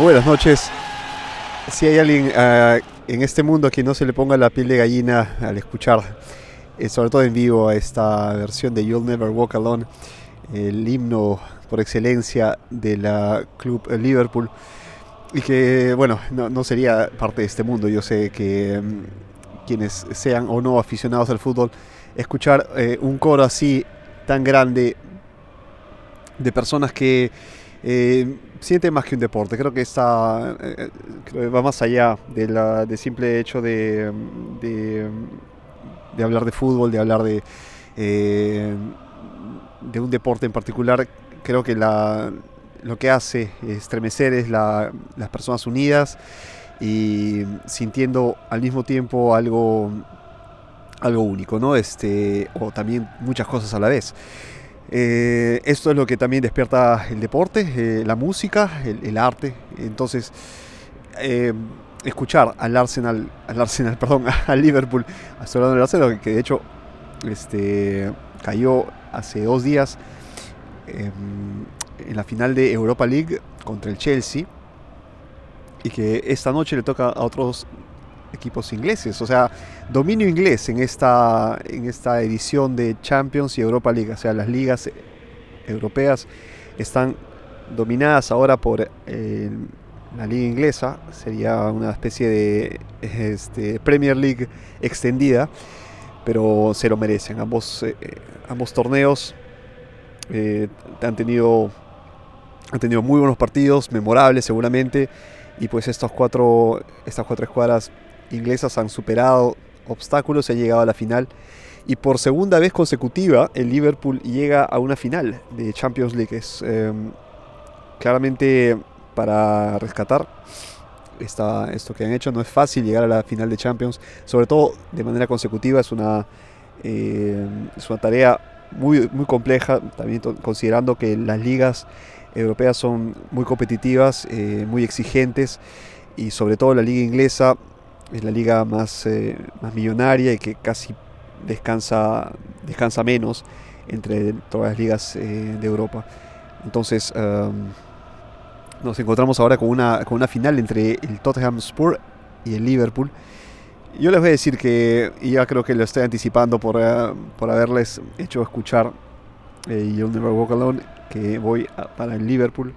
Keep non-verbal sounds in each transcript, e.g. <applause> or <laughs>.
buenas noches. Si hay alguien ah, en este mundo a quien no se le ponga la piel de gallina al escuchar, eh, sobre todo en vivo, esta versión de You'll Never Walk Alone, el himno por excelencia de la club Liverpool, y que, bueno, no, sería parte de este mundo. Yo sé que mm, quienes sean o no aficionados al fútbol, escuchar eh, un coro así tan grande de personas que eh, siente más que un deporte. Creo que está eh, va más allá del simple hecho de, de, hablar de fútbol, de hablar de, eh, de un deporte en particular. Creo que la, lo que hace estremecer es las personas unidas y sintiendo al mismo tiempo algo algo único, ¿no? Este, o también muchas cosas a la vez. Eh, esto es lo que también despierta el deporte, eh, la música, el, arte. Entonces, eh, escuchar al Arsenal, al Arsenal, <laughs> perdón, al Liverpool, hasta hablando del Arsenal, que de hecho este, cayó hace dos días en la final de Europa League contra el Chelsea y que esta noche le toca a otros equipos ingleses. O sea, dominio inglés en esta, en esta edición de Champions y Europa League. O sea, las ligas europeas están dominadas ahora por eh, la liga inglesa. Sería una especie de este, Premier League extendida. Pero se lo merecen. Ambos, eh, ambos torneos eh, han tenido han tenido muy buenos partidos, memorables seguramente, y pues estos cuatro, estas cuatro escuadras inglesas han superado obstáculos y ha llegado a la final. Y por segunda vez consecutiva, el Liverpool llega a una final de Champions League. Es em, claramente para rescatar esta, esto que han hecho. No es fácil llegar a la final de Champions, sobre todo de manera consecutiva. Es una, em, una tarea muy, muy compleja, también considerando que las ligas europeas son muy competitivas, eh, muy exigentes y sobre todo la liga inglesa es la liga más, eh, más millonaria y que casi descansa, descansa menos entre todas las ligas eh, de Europa. Entonces nos encontramos ahora con una, con una final entre el Tottenham Spur y el Liverpool. Yo les voy a decir que, y ya creo que lo estoy anticipando por, eh, por haberles hecho escuchar eh, You'll Never Walk Alone, que voy para el Liverpool,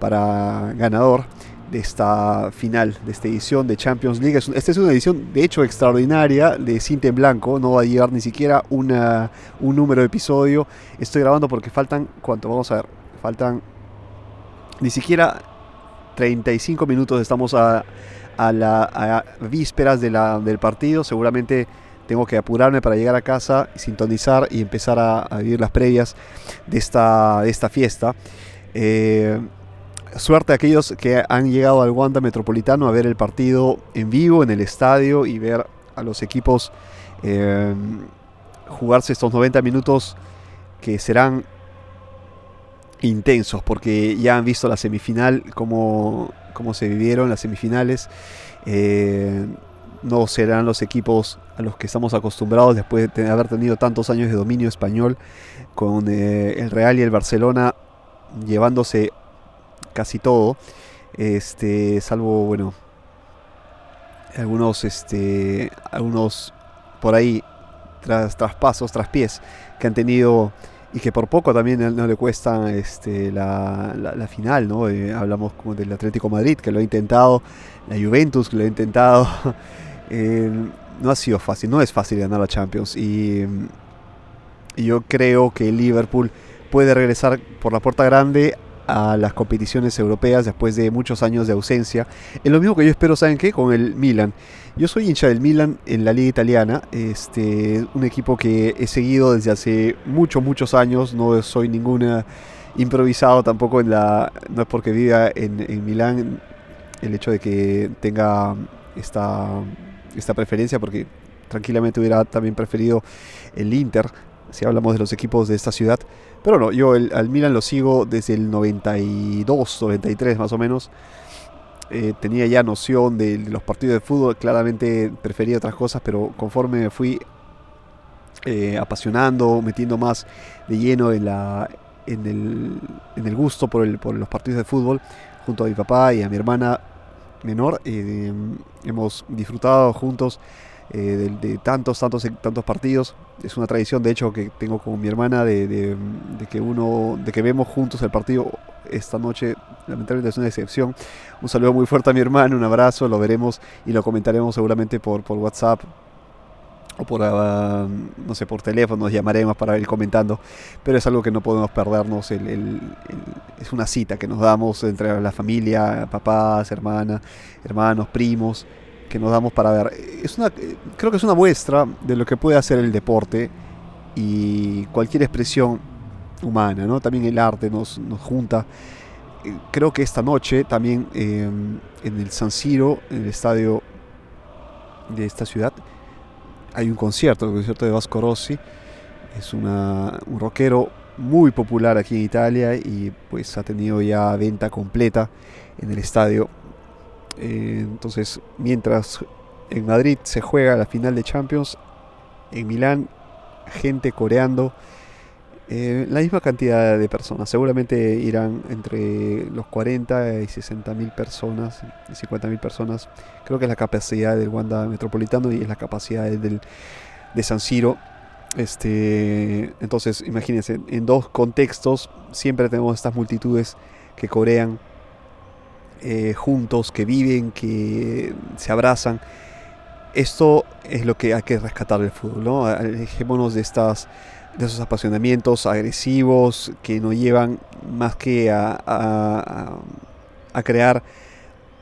para ganador de esta final, de esta edición de Champions League. Esta es una edición de hecho extraordinaria de cinta en blanco, no va a llevar ni siquiera una, un número de episodio. Estoy grabando porque faltan, ¿cuánto? Vamos a ver, faltan ni siquiera 35 minutos, estamos a, a, la, vísperas de la, del partido, seguramente tengo que apurarme para llegar a casa, sintonizar y empezar a, vivir las previas de esta, de esta fiesta. Eh, suerte a aquellos que han llegado al Wanda Metropolitano a ver el partido en vivo en el estadio y ver a los equipos em, jugarse estos 90 minutos que serán intensos porque ya han visto la semifinal, cómo, cómo se vivieron las semifinales. Eh, no serán los equipos a los que estamos acostumbrados después de haber tenido tantos años de dominio español con eh, el Real y el Barcelona llevándose casi todo. Este, salvo, bueno, algunos, este, algunos por ahí tras, traspasos, traspiés que han tenido y que por poco también no le cuesta este, la, la, final, ¿no? Eh, hablamos como del Atlético Madrid que lo ha intentado, la Juventus que lo ha intentado. <laughs> Eh, no ha sido fácil, no es fácil ganar la Champions y, y yo creo que Liverpool puede regresar por la puerta grande a las competiciones europeas después de muchos años de ausencia. Es lo mismo que yo espero, ¿saben qué? Con el Milan. Yo soy hincha del Milan en la liga italiana, este, un equipo que he seguido desde hace muchos, muchos años, no soy ninguna improvisado tampoco en la, no es porque viva en, en Milán el hecho de que tenga esta, esta preferencia, porque tranquilamente hubiera también preferido el Inter, si hablamos de los equipos de esta ciudad. Pero no, yo al Milan lo sigo desde el 92, 93 más o menos. Eh, tenía ya noción de, los partidos de fútbol, claramente prefería otras cosas, pero conforme me fui eh, apasionando, metiendo más de lleno en, la, en, el, en el gusto por, el, por los partidos de fútbol, junto a mi papá y a mi hermana menor. Eh, hemos disfrutado juntos eh, de, tantos, tantos, tantos partidos. Es una tradición, de hecho, que tengo con mi hermana de, que uno, de que vemos juntos el partido esta noche. Lamentablemente es una excepción. Un saludo muy fuerte a mi hermano, un abrazo, lo veremos y lo comentaremos seguramente por, por WhatsApp o por, ah, no sé, por teléfono, nos llamaremos para ir comentando, pero es algo que no podemos perdernos, es una cita que nos damos entre la familia, papás, hermanas, hermanos, primos, que nos damos para ver. Es una, creo que es una muestra de lo que puede hacer el deporte y cualquier expresión humana, ¿no? También el arte nos, nos junta. Eh, creo que esta noche también eh, en el San Siro, en el estadio de esta ciudad, hay un concierto, el concierto de Vasco Rossi. Es una, un rockero muy popular aquí en Italia y pues ha tenido ya venta completa en el estadio. Eh, entonces, mientras en Madrid se juega la final de Champions, en Milán gente coreando eh, la misma cantidad de personas. Seguramente irán entre los 40 y 60 mil personas, 50 mil personas. Creo que es la capacidad del Wanda Metropolitano y es la capacidad del, de San Siro. Este, entonces, imagínense, en dos contextos siempre tenemos estas multitudes que corean eh, juntos, que viven, que se abrazan. Esto es lo que hay que rescatar del fútbol, ¿no? Alejémonos de estas de esos apasionamientos agresivos que nos llevan más que a, a, crear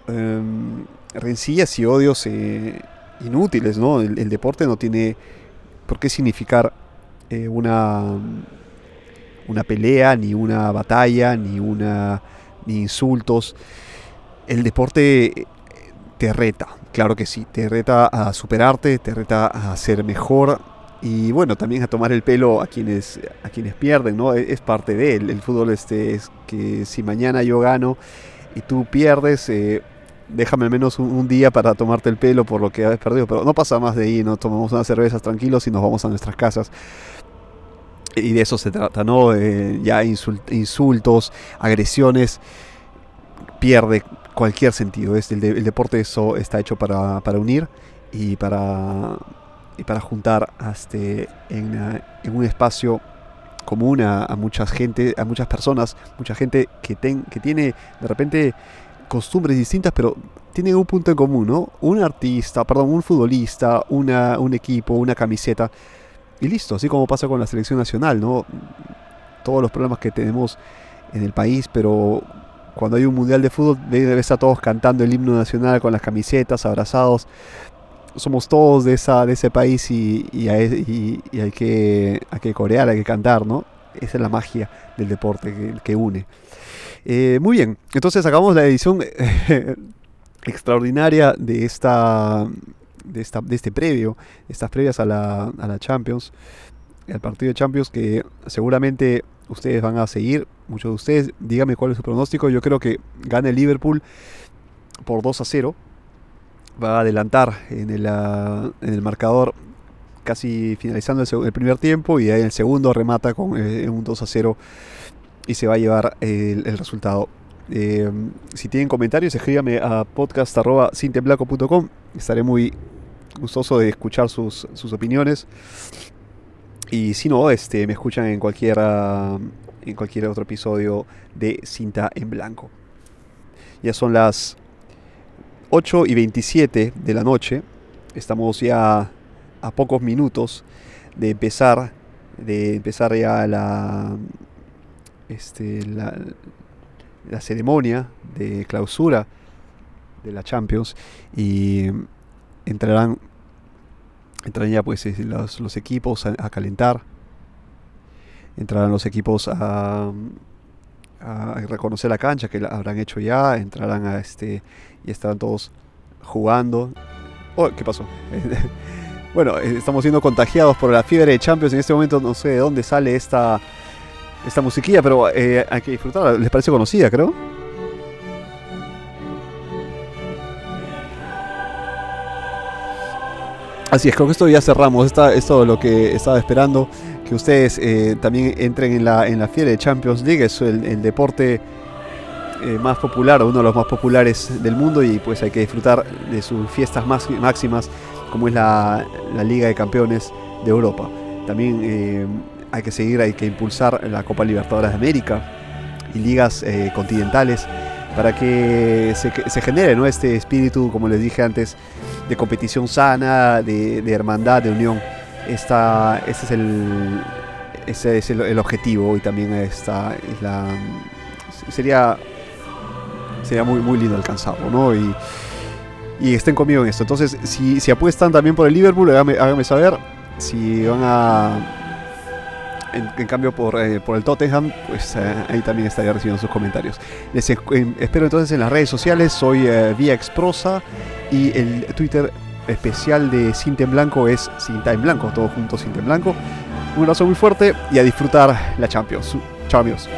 em, rencillas y odios eh, inútiles, ¿no? El, deporte no tiene por qué significar eh, una, una pelea, ni una batalla, ni, una, ni insultos. El deporte te reta, claro que sí, te reta a superarte, te reta a ser mejor, y bueno, también a tomar el pelo a quienes, a quienes pierden, ¿no? Es, parte de él. El fútbol este es que si mañana yo gano y tú pierdes, eh, déjame al menos un, día para tomarte el pelo por lo que has perdido. Pero no pasa más de ahí, ¿no? Tomamos unas cervezas tranquilos y nos vamos a nuestras casas. Y de eso se trata, ¿no? Eh, ya insultos, agresiones, pierde cualquier sentido. Es el, el deporte eso está hecho para, para unir y para y para juntar este, en, en, un espacio común a, a, mucha gente, a muchas personas, mucha gente que, ten, que tiene de repente costumbres distintas, pero tienen un punto en común, ¿no? Un artista, perdón, un futbolista, una, un equipo, una camiseta. Y listo, así como pasa con la selección nacional, ¿no? Todos los problemas que tenemos en el país, pero cuando hay un mundial de fútbol, debe estar todos cantando el himno nacional con las camisetas, abrazados somos todos de, esa, de ese país y, y, hay, que, hay que corear, hay que cantar, ¿no? Esa es la magia del deporte que, une. Eh, muy bien, entonces acabamos la edición <laughs> extraordinaria de esta, de esta de este previo, estas previas a la, a la Champions, el partido de Champions que seguramente ustedes van a seguir, muchos de ustedes, díganme cuál es su pronóstico, yo creo que gana el Liverpool por 2 a 0 va a adelantar en el, ah, en el marcador casi finalizando el, primer tiempo y ahí el segundo remata con eh, un 2 a 0 y se va a llevar el, resultado. Eh, si tienen comentarios, escríbame a podcast.cinteblaco.com. Estaré muy gustoso de escuchar sus, sus, opiniones. Y si no, este, me escuchan en cualquier, en cualquier otro episodio de Cinta en Blanco. Ya son las 8 y 27 de la noche. Estamos ya a pocos minutos de empezar, de empezar ya la, este, la, la ceremonia de clausura de la Champions y entrarán, entrarán ya pues los, los equipos a, calentar, entrarán los equipos a, a reconocer la cancha que habrán hecho ya, entrarán a este y estarán todos jugando. Oh, ¿qué pasó? <laughs> bueno, eh, estamos siendo contagiados por la fiebre de Champions. En este momento no sé de dónde sale esta, esta musiquilla, pero eh, hay que disfrutarla. ¿Les parece conocida, creo? Así es, que esto ya cerramos. Esta, es todo lo que estaba esperando. Que ustedes eh, también entren en la, en la fiebre de Champions League. Es el, deporte eh, más popular uno de los más populares del mundo y pues hay que disfrutar de sus fiestas más, máximas como es la, Liga de Campeones de Europa. También eh, hay que seguir, hay que impulsar la Copa Libertadores de América y ligas eh, continentales para que se, genere ¿no? este espíritu, como les dije antes, de competición sana, de, hermandad, de unión. Esta, este es el, ese es el, objetivo y también esta sería sería muy muy lindo alcanzarlo, ¿no? Y, y estén conmigo en esto. Entonces, si, si apuestan también por el Liverpool, háganme, saber. Si van a. En, cambio, por, eh, por, el Tottenham, pues eh, ahí también estaría recibiendo sus comentarios. Les espero entonces en las redes sociales. Soy eh, Vía Exprosa y el Twitter especial de Cinta en Blanco es Cinta en Blanco, todo Cinta en Blanco. Un abrazo muy fuerte y a disfrutar la Champions. Chao amigos.